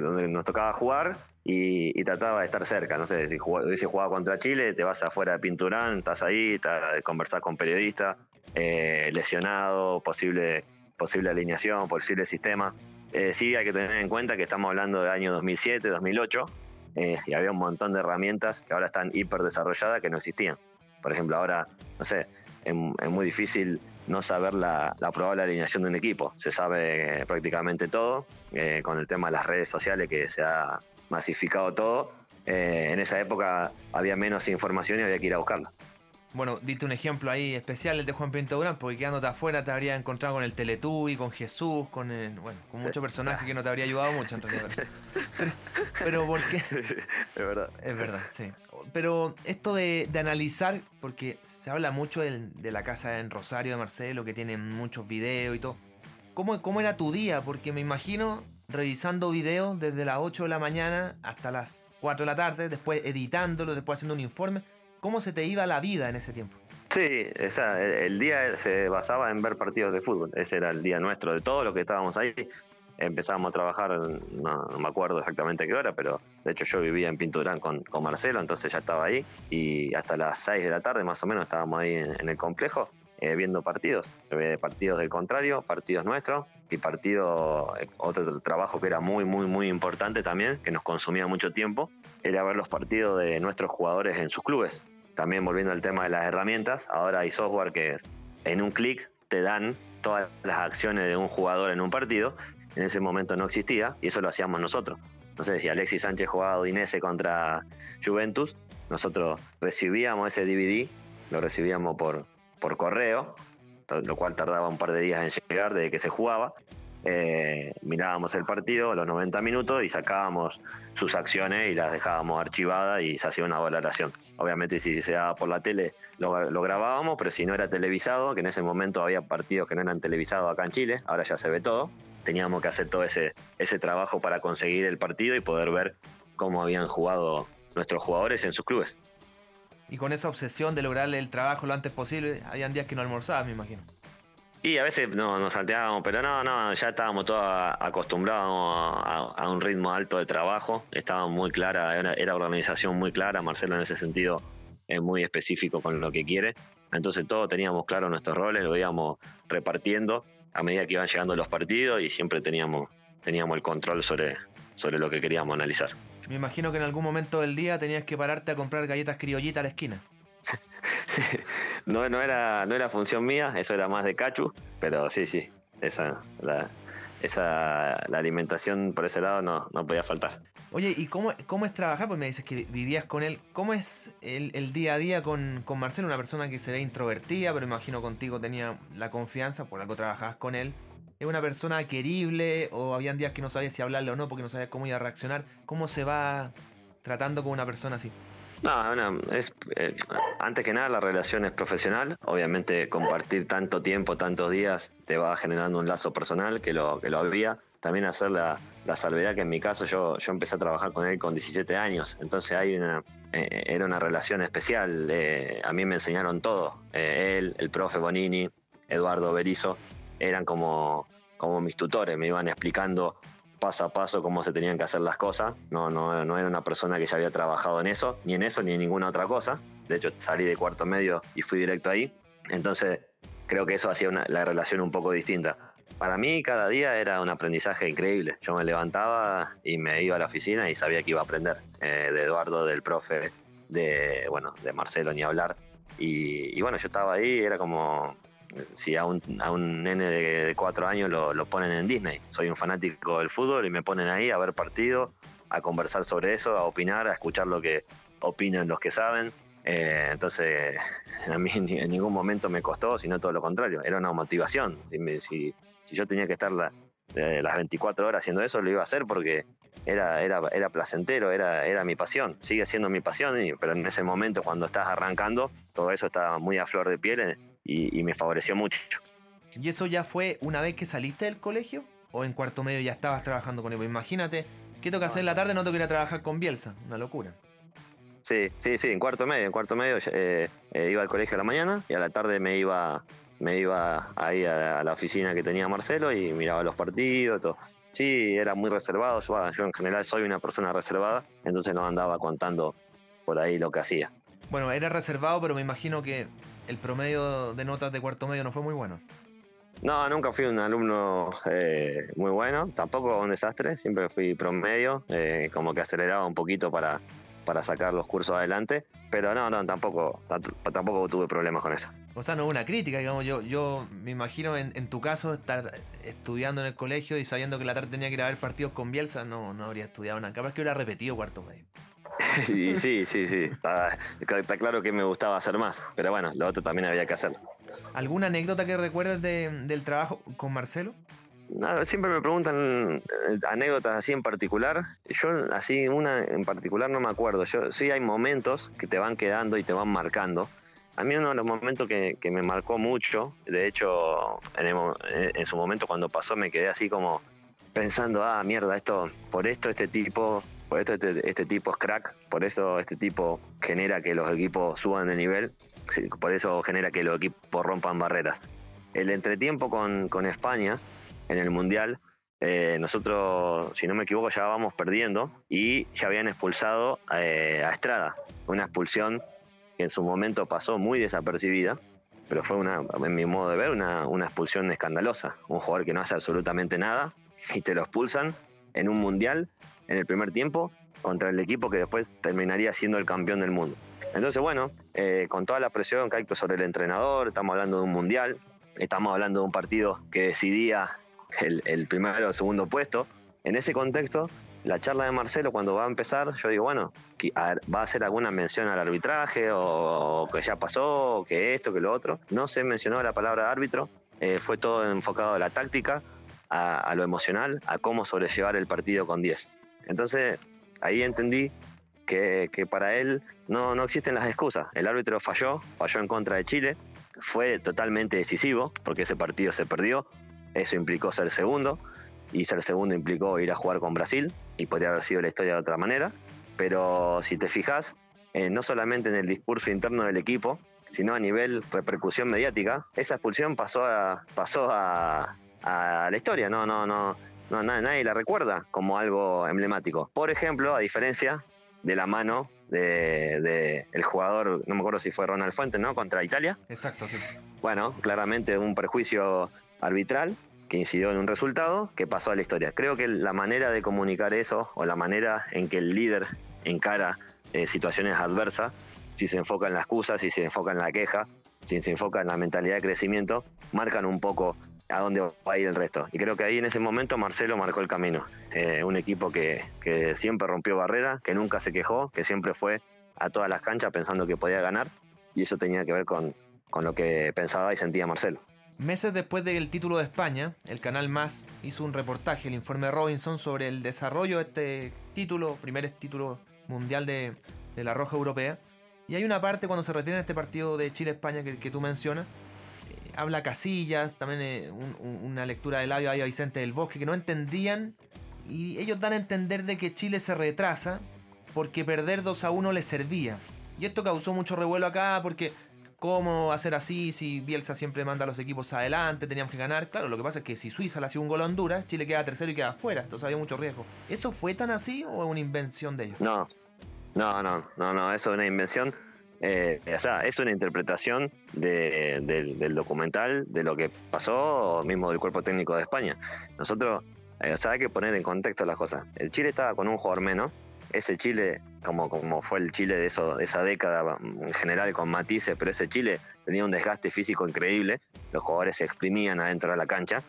donde nos tocaba jugar y, trataba de estar cerca. No sé, si hubiese jugado contra Chile, te vas afuera de Pinturán, estás ahí, estás, conversar con periodistas, eh, lesionado, posible, posible alineación, posible sistema. Eh, sí hay que tener en cuenta que estamos hablando del año 2007, 2008, eh, y había un montón de herramientas que ahora están hiper desarrolladas que no existían. Por ejemplo, ahora, no sé, es, muy difícil no saber la, probable alineación de un equipo. Se sabe prácticamente todo, eh, con el tema de las redes sociales que se ha masificado todo. Eh, en esa época había menos información y había que ir a buscarla. Bueno, diste un ejemplo ahí especial, el de Juan Pinto Durán, porque quedándote afuera te habría encontrado con el Teletubby, con Jesús, con bueno, con muchos personajes que no te habría ayudado mucho en realidad. Pero, ¿por qué? es verdad. Es verdad, sí. Pero esto de, analizar, porque se habla mucho de, la casa en Rosario de Marcelo, que tiene muchos videos y todo. ¿Cómo, ¿Cómo era tu día? Porque me imagino revisando videos desde las 8 de la mañana hasta las 4 de la tarde, después editándolo, después haciendo un informe ¿Cómo se te iba la vida en ese tiempo? Sí, esa, el día se basaba en ver partidos de fútbol. Ese era el día nuestro de todos los que estábamos ahí. Empezábamos a trabajar, no, me acuerdo exactamente qué hora, pero de hecho yo vivía en Pinturán con, con Marcelo, entonces ya estaba ahí. Y hasta las 6 de la tarde más o menos estábamos ahí en, el complejo eh, viendo partidos. partidos del contrario, partidos nuestros y partido, eh, otro trabajo que era muy, muy, muy importante también, que nos consumía mucho tiempo, era ver los partidos de nuestros jugadores en sus clubes también volviendo al tema de las herramientas, ahora hay software que en un clic te dan todas las acciones de un jugador en un partido. En ese momento no existía y eso lo hacíamos nosotros. No sé si Alexis Sánchez jugaba Udinese contra Juventus, nosotros recibíamos ese DVD, lo recibíamos por, por correo, lo cual tardaba un par de días en llegar desde que se jugaba, eh, mirábamos el partido los 90 minutos y sacábamos sus acciones y las dejábamos archivadas y se hacía una valoración. Obviamente si se daba por la tele lo, grabábamos, pero si no era televisado, que en ese momento había partidos que no eran televisados acá en Chile, ahora ya se ve todo, teníamos que hacer todo ese, ese trabajo para conseguir el partido y poder ver cómo habían jugado nuestros jugadores en sus clubes. Y con esa obsesión de lograr el trabajo lo antes posible, habían días que no almorzabas, me imagino. Y a veces no, nos salteábamos, pero no, no, ya estábamos todos acostumbrados a, un ritmo alto de trabajo, estaba muy clara, era, era, organización muy clara, Marcelo en ese sentido es muy específico con lo que quiere, entonces todos teníamos claro nuestros roles, lo íbamos repartiendo a medida que iban llegando los partidos y siempre teníamos, teníamos el control sobre, sobre lo que queríamos analizar. Me imagino que en algún momento del día tenías que pararte a comprar galletas criollitas a la esquina. no, no, era, no era función mía, eso era más de Cachu, pero sí, sí, esa, la, esa, la alimentación por ese lado no, no podía faltar. Oye, ¿y cómo, cómo es trabajar? Pues me dices que vivías con él. ¿Cómo es el, día a día con, con, Marcelo? Una persona que se ve introvertida, pero imagino contigo tenía la confianza, por algo trabajabas con él. ¿Es una persona querible o habían días que no sabías si hablarle o no porque no sabías cómo iba a reaccionar? ¿Cómo se va tratando con una persona así? No, es, eh, antes que nada la relación es profesional. Obviamente compartir tanto tiempo, tantos días, te va generando un lazo personal que lo, que lo había. También hacer la, salvedad que en mi caso yo, yo empecé a trabajar con él con 17 años, entonces hay una, eh, era una relación especial. Eh, a mí me enseñaron todo. él, el profe Bonini, Eduardo Berizo, eran como, como mis tutores, me iban explicando paso a paso cómo se tenían que hacer las cosas. No, no, no era una persona que ya había trabajado en eso, ni en eso, ni en ninguna otra cosa. De hecho, salí de cuarto medio y fui directo ahí. Entonces, creo que eso hacía la relación un poco distinta. Para mí, cada día era un aprendizaje increíble. Yo me levantaba y me iba a la oficina y sabía que iba a aprender. Eh, de Eduardo, del profe, de, bueno, de Marcelo, ni hablar. Y, y bueno, yo estaba ahí, era como si a un, a un nene de, cuatro años lo, ponen en Disney. Soy un fanático del fútbol y me ponen ahí a ver partidos, a conversar sobre eso, a opinar, a escuchar lo que opinan los que saben. Eh, entonces, a mí en ningún momento me costó, sino todo lo contrario, era una motivación. Si, si, yo tenía que estar eh, las 24 horas haciendo eso, lo iba a hacer porque era, era, era placentero, era, era mi pasión, sigue siendo mi pasión, pero en ese momento cuando estás arrancando, todo eso estaba muy a flor de piel y, me favoreció mucho. ¿Y eso ya fue una vez que saliste del colegio? ¿O en cuarto medio ya estabas trabajando con él? Imagínate, ¿qué toca hacer en la tarde? No tengo que ir a trabajar con Bielsa, una locura. Sí, sí, sí, en cuarto medio, en cuarto medio eh, eh, iba al colegio a la mañana y a la tarde me iba, me iba ahí a, la oficina que tenía Marcelo y miraba los partidos, todo. Sí, era muy reservado, yo, yo en general soy una persona reservada, entonces no andaba contando por ahí lo que hacía. Bueno, era reservado, pero me imagino que el promedio de notas de cuarto medio no fue muy bueno. No, nunca fui un alumno eh, muy bueno, tampoco un desastre, siempre fui promedio, eh, como que aceleraba un poquito para, para sacar los cursos adelante, pero no, no, tampoco, tampoco tuve problemas con eso. O sea, no una crítica, digamos, yo, yo me imagino en, tu caso estar estudiando en el colegio y sabiendo que la tarde tenía que ir a ver partidos con Bielsa, no, no habría estudiado nada, capaz que hubiera repetido cuarto medio. Sí, sí, sí, sí, está, claro que me gustaba hacer más, pero bueno, lo otro también había que hacer. ¿Alguna anécdota que recuerdes del trabajo con Marcelo? siempre me preguntan eh, anécdotas así en particular. Yo así una en particular no me acuerdo. Yo sí hay momentos que te van quedando y te van marcando. A mí uno de los momentos que, me marcó mucho, de hecho en, su momento cuando pasó me quedé así como pensando, ah, mierda, esto, por esto este tipo, por esto este, este tipo es crack, por eso este tipo genera que los equipos suban de nivel, por eso genera que los equipos rompan barreras. El entretiempo con, España, en el Mundial, eh, nosotros, si no me equivoco, ya vamos perdiendo y ya habían expulsado eh, a Estrada. Una expulsión que en su momento pasó muy desapercibida, pero fue, una, en mi modo de ver, una, una expulsión escandalosa. Un jugador que no hace absolutamente nada y te lo expulsan en un Mundial en el primer tiempo contra el equipo que después terminaría siendo el campeón del mundo. Entonces, bueno, eh, con toda la presión que hay sobre el entrenador, estamos hablando de un mundial, estamos hablando de un partido que decidía el, primero o segundo puesto. En ese contexto, la charla de Marcelo cuando va a empezar, yo digo, bueno, va a hacer alguna mención al arbitraje o, que ya pasó, que esto, que lo otro. No se mencionó la palabra árbitro, eh, fue todo enfocado a la táctica, a, lo emocional, a cómo sobrellevar el partido con 10. Entonces, ahí entendí que, que, para él no, no existen las excusas. El árbitro falló, falló en contra de Chile, fue totalmente decisivo porque ese partido se perdió, eso implicó ser segundo y ser segundo implicó ir a jugar con Brasil y podría haber sido la historia de otra manera. Pero si te fijas, eh, no solamente en el discurso interno del equipo, sino a nivel repercusión mediática, esa expulsión pasó a, pasó a, la historia, no, no, no, no, nadie la recuerda como algo emblemático. Por ejemplo, a diferencia de la mano de, el jugador, no me acuerdo si fue Ronald Fuentes, ¿no? Contra Italia. Exacto, sí. Bueno, claramente un prejuicio arbitral que incidió en un resultado que pasó a la historia. Creo que la manera de comunicar eso o la manera en que el líder encara eh, situaciones adversas, si se enfoca en las excusas, si se enfoca en la queja, si se enfoca en la mentalidad de crecimiento, marcan un poco a dónde va a ir el resto. Y creo que ahí en ese momento Marcelo marcó el camino. Eh, un equipo que, que siempre rompió barrera, que nunca se quejó, que siempre fue a todas las canchas pensando que podía ganar. Y eso tenía que ver con, con lo que pensaba y sentía Marcelo. Meses después del título de España, el canal Más hizo un reportaje, el informe Robinson, sobre el desarrollo de este título, primer título mundial de, la Roja Europea. Y hay una parte cuando se refiere a este partido de Chile-España que, tú mencionas, habla Casillas, también eh, una lectura de labio a Vicente del Bosque, que no entendían y ellos dan a entender de que Chile se retrasa porque perder 2 a 1 le servía. Y esto causó mucho revuelo acá porque ¿Cómo hacer así si Bielsa siempre manda a los equipos adelante? Teníamos que ganar. Claro, lo que pasa es que si Suiza le hacía un gol a Honduras, Chile queda tercero y queda afuera. Entonces había mucho riesgo. ¿Eso fue tan así o una invención de ellos? No, no, no, no, no. Eso es una invención. Eh, o sea, es una interpretación del documental, de lo que pasó, mismo del cuerpo técnico de España. Nosotros, eh, o sea, hay que poner en contexto las cosas. El Chile estaba con un jugador menos, ese Chile, como, como fue el Chile de, de esa década en general con matices, pero ese Chile tenía un desgaste físico increíble, los jugadores se exprimían adentro de la cancha,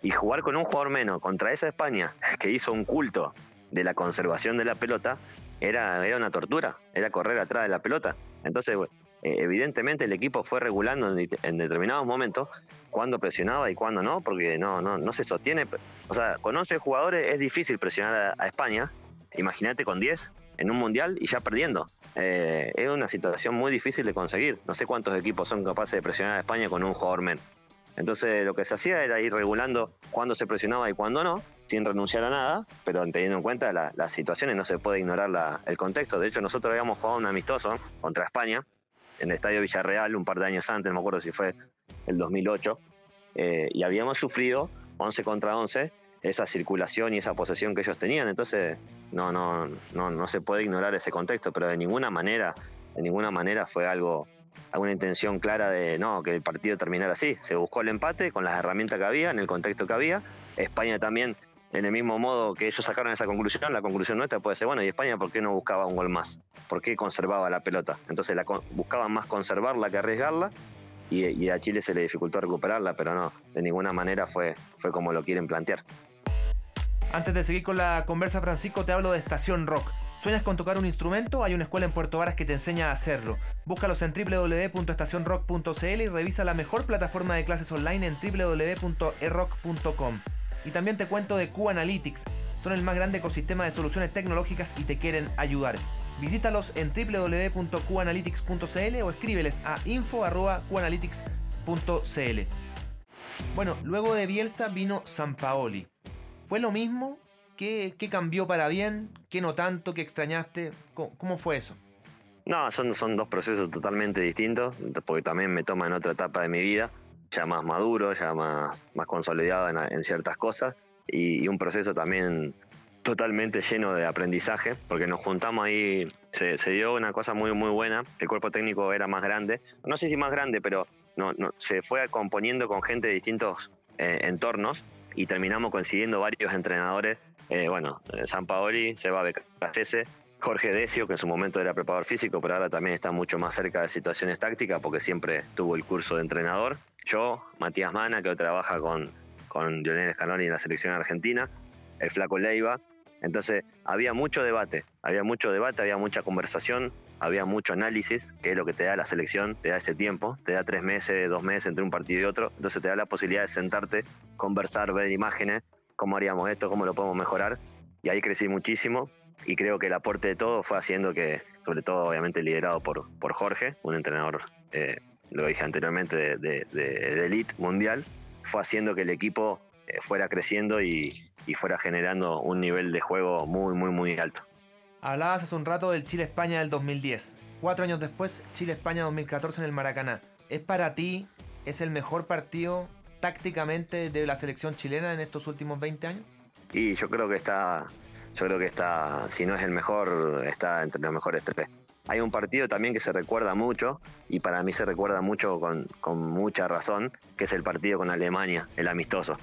y jugar con un jugador menos contra esa España que hizo un culto de la conservación de la pelota, era, era una tortura, era correr atrás de la pelota. Entonces, eh, evidentemente el equipo fue regulando en, determinados momentos cuándo presionaba y cuándo no, porque no, no, no se sostiene. O sea, con 11 jugadores es difícil presionar a España, Imagínate con 10 en un mundial y ya perdiendo. Eh, es una situación muy difícil de conseguir. No sé cuántos equipos son capaces de presionar a España con un jugador menos. Entonces lo que se hacía era ir regulando cuándo se presionaba y cuándo no, sin renunciar a nada, pero teniendo en cuenta las situaciones no se puede ignorar el contexto. De hecho, nosotros habíamos jugado un amistoso contra España en el Estadio Villarreal un par de años antes, no me acuerdo si fue el 2008, eh, y habíamos sufrido 11 contra 11 esa circulación y esa posesión que ellos tenían. Entonces, no, no, no, no se puede ignorar ese contexto, pero de ninguna manera, de ninguna manera fue algo, alguna intención clara de no, que el partido terminara así. Se buscó el empate con las herramientas que había, en el contexto que había. España también en el mismo modo que ellos sacaron esa conclusión, la conclusión nuestra puede ser, bueno, ¿y España por qué no buscaba un gol más? ¿Por qué conservaba la pelota? Entonces buscaban más conservarla que arriesgarla y, a Chile se le dificultó recuperarla, pero no, de ninguna manera fue, fue como lo quieren plantear. Antes de seguir con la conversa, Francisco, te hablo de Estación Rock. ¿Sueñas con tocar un instrumento? Hay una escuela en Puerto Varas que te enseña a hacerlo. Búscalos en www.estacionrock.cl y revisa la mejor plataforma de clases online en www.erock.com. Y también te cuento de Q-Analytics. Son el más grande ecosistema de soluciones tecnológicas y te quieren ayudar. Visítalos en www.qanalytics.cl o escríbeles a info.qanalytics.cl. Bueno, luego de Bielsa vino San Paoli. ¿Fue lo mismo? ¿Qué, cambió para bien? ¿Qué no tanto? ¿Qué extrañaste? ¿Cómo, fue eso? No, son, dos procesos totalmente distintos, porque también me toma en otra etapa de mi vida ya más maduro, ya más, más consolidado en, ciertas cosas y, un proceso también totalmente lleno de aprendizaje, porque nos juntamos ahí, se, dio una cosa muy muy buena, el cuerpo técnico era más grande, no sé si más grande, pero se fue componiendo con gente de distintos eh, entornos y terminamos coincidiendo varios entrenadores, eh, bueno, eh, San Paoli, Seba Becasese, Jorge Decio, que en su momento era preparador físico, pero ahora también está mucho más cerca de situaciones tácticas porque siempre tuvo el curso de entrenador. Yo, Matías Mana, que trabaja con, con Lionel Scaloni en la selección argentina, el Flaco Leiva. Entonces, había mucho debate, había mucho debate, había mucha conversación, había mucho análisis, que es lo que te da la selección, te da ese tiempo, te da tres meses, dos meses entre un partido y otro, entonces te da la posibilidad de sentarte, conversar, ver imágenes, cómo haríamos esto, cómo lo podemos mejorar, y ahí crecí muchísimo, y creo que el aporte de todo fue haciendo que, sobre todo obviamente liderado por, por Jorge, un entrenador, eh, lo dije anteriormente, de, de, elite mundial, fue haciendo que el equipo eh, fuera creciendo y, y, fuera generando un nivel de juego muy, muy, muy alto. Hablabas hace un rato del Chile-España del 2010. Cuatro años después, Chile-España 2014 en el Maracaná. ¿Es para ti, es el mejor partido tácticamente de la selección chilena en estos últimos 20 años? Y yo creo que está yo creo que está, si no es el mejor, está entre los mejores tres. Hay un partido también que se recuerda mucho, y para mí se recuerda mucho con, mucha razón, que es el partido con Alemania, el amistoso.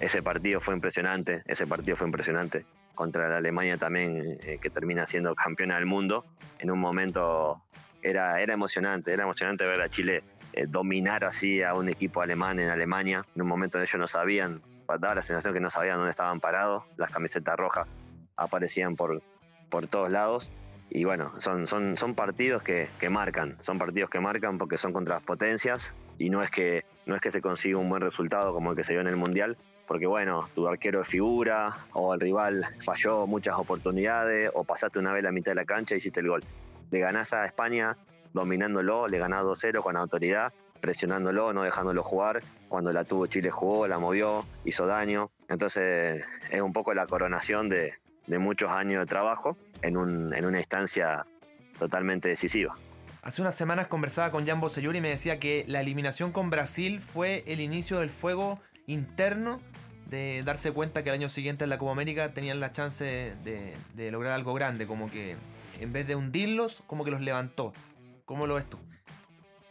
Ese partido fue impresionante, ese partido fue impresionante. Contra la Alemania también, eh, que termina siendo campeona del mundo. En un momento era, era emocionante, era emocionante ver a Chile eh, dominar así a un equipo alemán en Alemania. En un momento ellos no sabían, daba la sensación que no sabían dónde estaban parados, las camisetas rojas aparecían por, por todos lados. Y bueno, son, son, son partidos que, que, marcan, son partidos que marcan porque son contra las potencias y no es, que, no es que se consiga un buen resultado como el que se dio en el Mundial, porque bueno, tu arquero es figura o el rival falló muchas oportunidades o pasaste una vez la mitad de la cancha y hiciste el gol. Le ganás a España dominándolo, le ganás 2-0 con autoridad, presionándolo, no dejándolo jugar. Cuando la tuvo Chile jugó, la movió, hizo daño. Entonces es un poco la coronación de, muchos años de trabajo en, un, en una instancia totalmente decisiva. Hace unas semanas conversaba con Jan Bosellur y me decía que la eliminación con Brasil fue el inicio del fuego interno de darse cuenta que el año siguiente en la Copa América tenían la chance de, lograr algo grande, como que en vez de hundirlos, como que los levantó. ¿Cómo lo ves tú?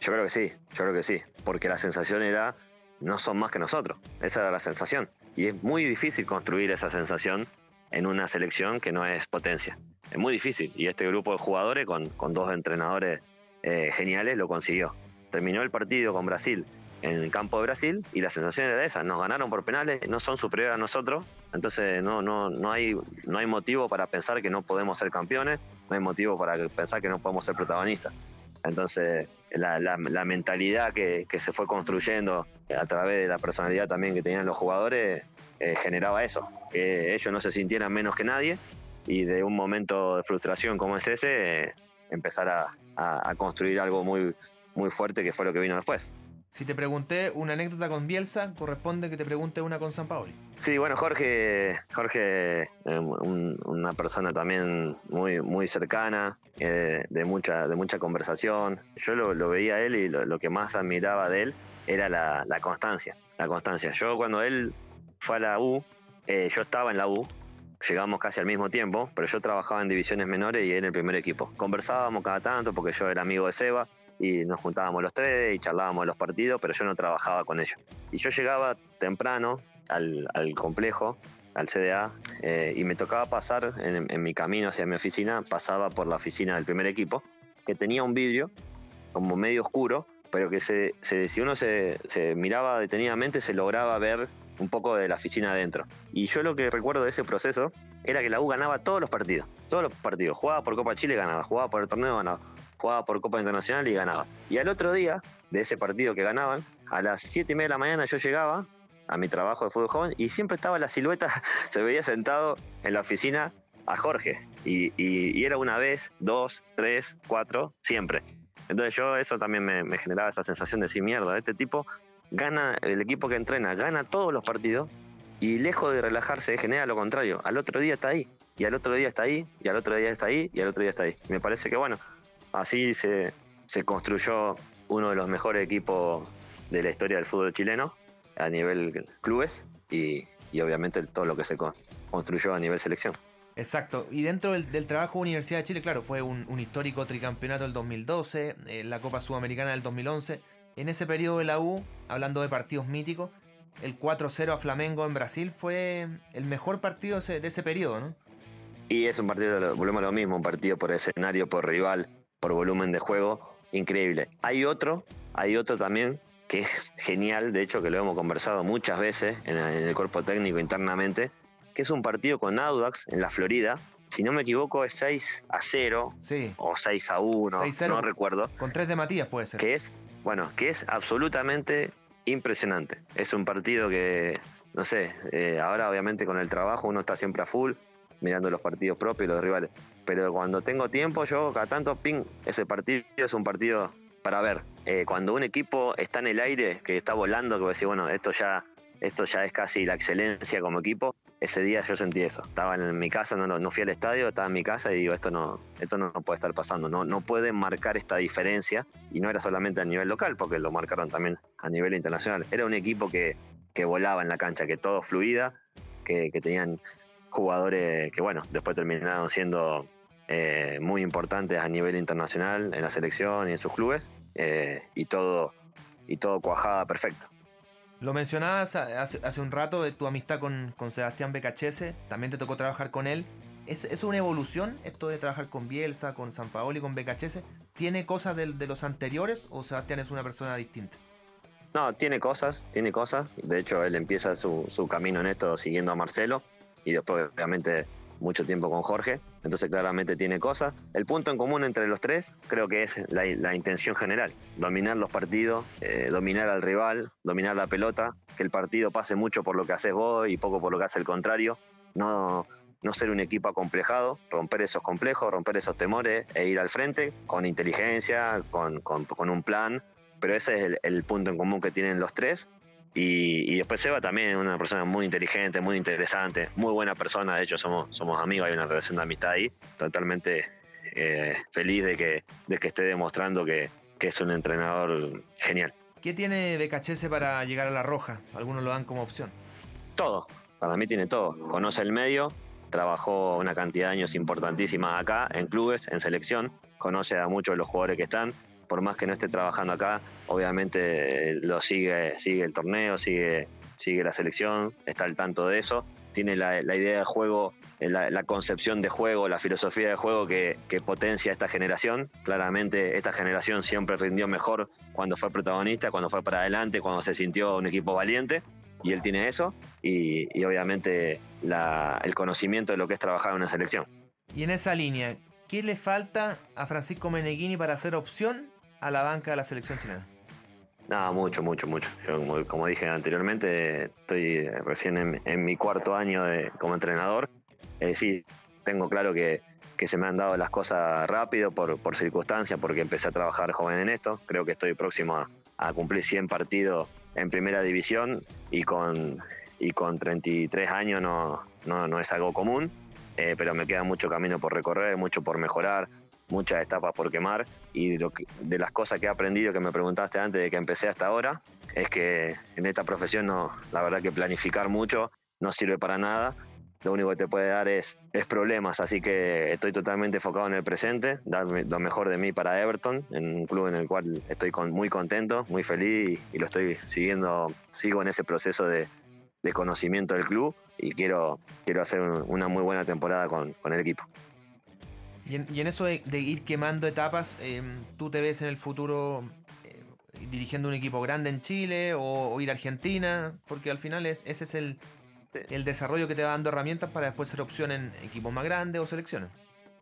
Yo creo que sí, yo creo que sí, porque la sensación era, no son más que nosotros, esa era la sensación. Y es muy difícil construir esa sensación en una selección que no es potencia. Es muy difícil y este grupo de jugadores con, dos entrenadores eh, geniales lo consiguió. Terminó el partido con Brasil en el campo de Brasil y la sensación era esa, nos ganaron por penales, no son superiores a nosotros, entonces no, no, no, hay, no hay motivo para pensar que no podemos ser campeones, no hay motivo para pensar que no podemos ser protagonistas. Entonces, la, la, la mentalidad que, que, se fue construyendo a través de la personalidad también que tenían los jugadores eh, generaba eso, que ellos no se sintieran menos que nadie y de un momento de frustración como es ese, empezar a, a, construir algo muy, muy fuerte que fue lo que vino después. Si te pregunté una anécdota con Bielsa, corresponde que te pregunte una con San Paoli. Sí, bueno, Jorge, Jorge, eh, una persona también muy, muy cercana, eh, de, mucha, de mucha conversación. Yo lo, veía a él y lo, que más admiraba de él era la, constancia. La constancia. Yo cuando él fue a la U, eh, yo estaba en la U, llegamos casi al mismo tiempo, pero yo trabajaba en divisiones menores y en el primer equipo. Conversábamos cada tanto porque yo era amigo de Seba y nos juntábamos los tres y charlábamos de los partidos, pero yo no trabajaba con ellos. Y yo llegaba temprano al, complejo al CDA, eh, y me tocaba pasar en, mi camino hacia mi oficina, pasaba por la oficina del primer equipo, que tenía un vidrio como medio oscuro, pero que se, si uno se, miraba detenidamente se lograba ver un poco de la oficina adentro. Y yo lo que recuerdo de ese proceso era que la U ganaba todos los partidos, todos los partidos. Jugaba por Copa Chile, ganaba, jugaba por el torneo, ganaba, jugaba por Copa Internacional y ganaba. Y al otro día de ese partido que ganaban, a las 7 y media de la mañana yo llegaba a mi trabajo de fútbol joven y siempre estaba la silueta, se veía sentado en la oficina a Jorge. Y, era una vez, dos, tres, cuatro, siempre. Entonces yo eso también me, generaba esa sensación de decir, mierda, este tipo gana, el equipo que entrena, gana todos los partidos y lejos de relajarse genera lo contrario. Al otro día está ahí, y al otro día está ahí, y al otro día está ahí, y al otro día está ahí. Me parece que bueno, así se, se construyó uno de los mejores equipos de la historia del fútbol chileno a nivel clubes y, obviamente todo lo que se construyó a nivel selección. Exacto, y dentro del, trabajo Universidad de Chile, claro, fue un, histórico tricampeonato del 2012, eh, la Copa Sudamericana del 2011. En ese periodo de la U, hablando de partidos míticos, el 4-0 a Flamengo en Brasil fue el mejor partido de ese periodo, ¿no? Y es un partido, volvemos a lo mismo, un partido por escenario, por rival, por volumen de juego, increíble. Hay otro, hay otro también que es genial, de hecho que lo hemos conversado muchas veces en el cuerpo técnico internamente, que es un partido con Audax en la Florida. Si no me equivoco, es 6 a 0 sí. o 6 a 1, no recuerdo. Con 3 de Matías puede ser. Que es, bueno, que es absolutamente impresionante. Es un partido que, no sé, eh, ahora obviamente con el trabajo uno está siempre a full, mirando los partidos propios y los rivales. Pero cuando tengo tiempo, yo cada tanto, ping, ese partido es un partido para ver. Eh, cuando un equipo está en el aire, que está volando, que decir, bueno, esto ya, esto ya es casi la excelencia como equipo, ese día yo sentí eso. Estaba en mi casa, no, no fui al estadio, estaba en mi casa y digo, esto no, esto no, puede estar pasando. No, no marcar esta diferencia. Y no era solamente a nivel local, porque lo marcaron también a nivel internacional. Era un equipo que, que volaba en la cancha, que todo fluida, que, que tenían jugadores que, bueno, después terminaron siendo eh, muy importantes a nivel internacional en la selección y en sus clubes eh, y todo y todo cuajada perfecto. Lo mencionabas hace, un rato de tu amistad con, Sebastián Becachese, también te tocó trabajar con él. ¿Es, ¿Es, una evolución esto de trabajar con Bielsa, con San Paolo y con Becachese? ¿Tiene cosas de, los anteriores o Sebastián es una persona distinta? No, tiene cosas, tiene cosas. De hecho, él empieza su, su camino en esto siguiendo a Marcelo y después obviamente mucho tiempo con Jorge, entonces claramente tiene cosas. El punto en común entre los tres creo que es la, intención general, dominar los partidos, eh, dominar al rival, dominar la pelota, que el partido pase mucho por lo que haces vos y poco por lo que hace el contrario, no, no ser un equipo acomplejado, romper esos complejos, romper esos temores e ir al frente con inteligencia, con, un plan, pero ese es el punto en común que tienen los tres y, después Seba también una persona muy inteligente, muy interesante, muy buena persona, de hecho somos, somos amigos, hay una relación de amistad ahí, totalmente eh, feliz de que, de que esté demostrando que, es un entrenador genial. ¿Qué tiene de cachese para llegar a la roja? Algunos lo dan como opción. Todo, para mí tiene todo. Conoce el medio, trabajó una cantidad de años importantísima acá, en clubes, en selección, conoce a muchos de los jugadores que están, por más que no esté trabajando acá, obviamente lo sigue, sigue el torneo, sigue, sigue la selección, está al tanto de eso, tiene la, idea de juego, eh, la, concepción de juego, la filosofía de juego que, potencia esta generación. Claramente esta generación siempre rindió mejor cuando fue protagonista, cuando fue para adelante, cuando se sintió un equipo valiente. Y él tiene eso y, obviamente el conocimiento de lo que es trabajar en una selección. Y en esa línea, ¿qué le falta a Francisco Meneghini para ser opción a la banca de la selección chilena? No, mucho, mucho, mucho. Yo, como, dije anteriormente, estoy recién en, mi cuarto año de, como entrenador. Es decir, tengo claro que, se me han dado las cosas rápido por, por circunstancias, porque empecé a trabajar joven en esto. Creo que estoy próximo a, cumplir 100 partidos en primera división y con, y con 33 años no, no, es algo común, eh, pero me queda mucho camino por recorrer, mucho por mejorar, muchas etapas por quemar y de, las cosas que he aprendido que me preguntaste antes de que empecé hasta ahora es que en esta profesión no, la verdad que planificar mucho no sirve para nada. Lo único que te puede dar es, es problemas, así que estoy totalmente enfocado en el presente, dar lo mejor de mí para Everton, en un club en el cual estoy muy contento, muy feliz y, lo estoy siguiendo, sigo en ese proceso de, de conocimiento del club y quiero, quiero hacer una muy buena temporada con, el equipo. Y en, eso de, ir quemando etapas, eh, ¿tú te ves en el futuro eh, dirigiendo un equipo grande en Chile o, ir a Argentina? Porque al final es, ese es el, el desarrollo que te va dando herramientas para después ser opción en equipos más grandes o selecciones.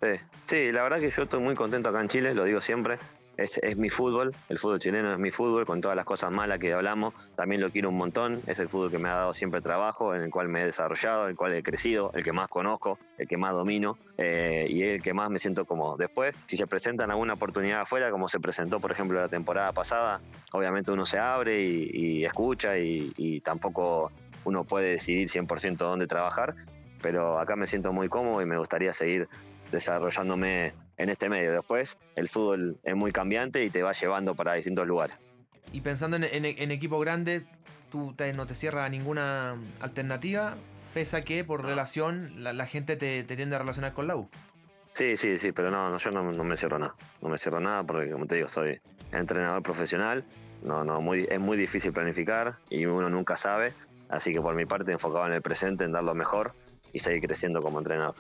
Sí, sí, la verdad que yo estoy muy contento acá en Chile, lo digo siempre es, mi fútbol, el fútbol chileno es mi fútbol, con todas las cosas malas que hablamos, también lo quiero un montón, es el fútbol que me ha dado siempre trabajo, en el cual me he desarrollado, en el cual he crecido, el que más conozco, el que más domino eh, y el que más me siento como después. Si se presentan alguna oportunidad afuera, como se presentó por ejemplo la temporada pasada, obviamente uno se abre y, escucha y, y tampoco uno puede decidir 100% dónde trabajar, pero acá me siento muy cómodo y me gustaría seguir desarrollándome en este medio. Después, el fútbol es muy cambiante y te va llevando para distintos lugares. Y pensando en, equipo grande, tú no te cierras a ninguna alternativa, pese a que por relación la, gente te, tiende a relacionar con la U. Sí, sí, sí, pero no, yo no, me cierro nada. No me cierro nada porque, como te digo, soy entrenador profesional. No, no, muy, es muy difícil planificar y uno nunca sabe. Así que por mi parte, enfocado en el presente, en dar lo mejor y seguir creciendo como entrenador.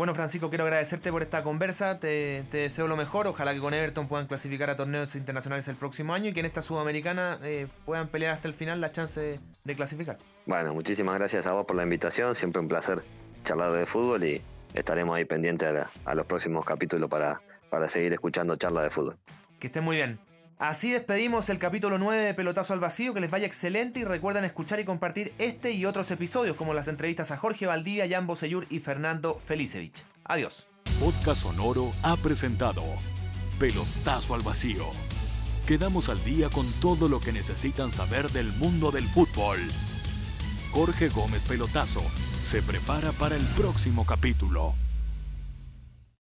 Bueno, Francisco, quiero agradecerte por esta conversa. Te, deseo lo mejor. Ojalá que con Everton puedan clasificar a torneos internacionales el próximo año y que en esta sudamericana eh, puedan pelear hasta el final la chance de clasificar. Bueno, muchísimas gracias a vos por la invitación. Siempre un placer charlar de fútbol y estaremos ahí pendientes a, los próximos capítulos para, para seguir escuchando charlas de fútbol. Que estén muy bien. Así despedimos el capítulo 9 de Pelotazo al Vacío, que les vaya excelente y recuerden escuchar y compartir este y otros episodios como las entrevistas a Jorge Valdía, Jan Bosellur y Fernando Felicevich. Adiós. Podcast Sonoro ha presentado Pelotazo al Vacío. Quedamos al día con todo lo que necesitan saber del mundo del fútbol. Jorge Gómez Pelotazo se prepara para el próximo capítulo.